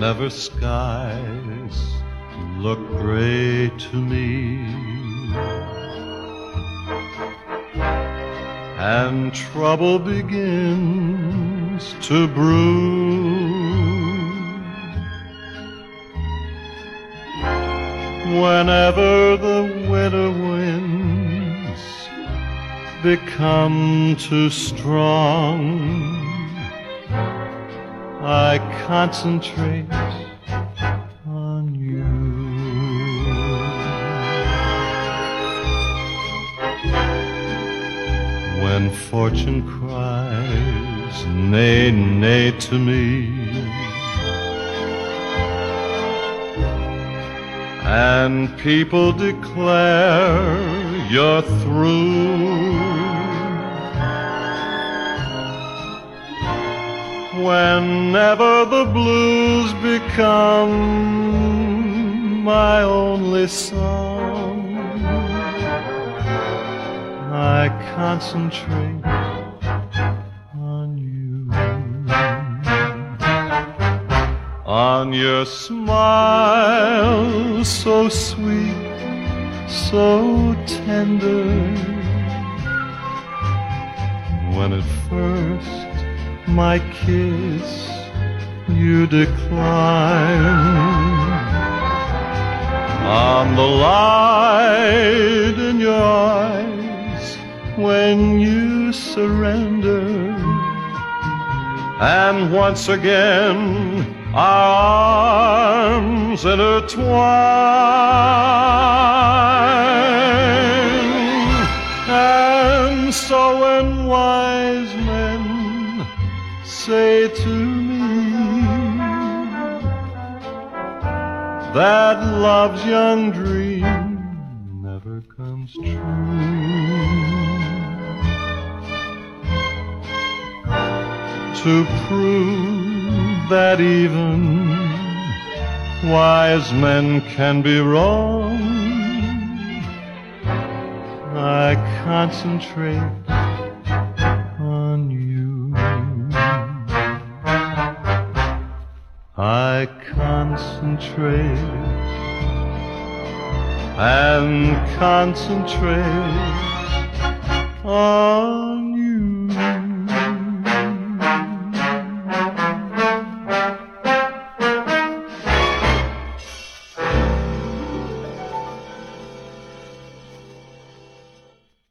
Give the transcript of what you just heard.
whenever skies look gray to me. And trouble begins to brew. Whenever the winter winds become too strong, I concentrate on you. When fortune cries, nay, nay to me, and people declare you're through. Whenever the blues become my only song, I concentrate on you. On your smile, so sweet, so tender. When at first my kiss you decline. On the light in your eyes when you surrender. And once again our arms intertwine. And so when wise men say to me that love's young dream never comes true. To prove that even wise men can be wrong, I concentrate I concentrate and concentrate on you.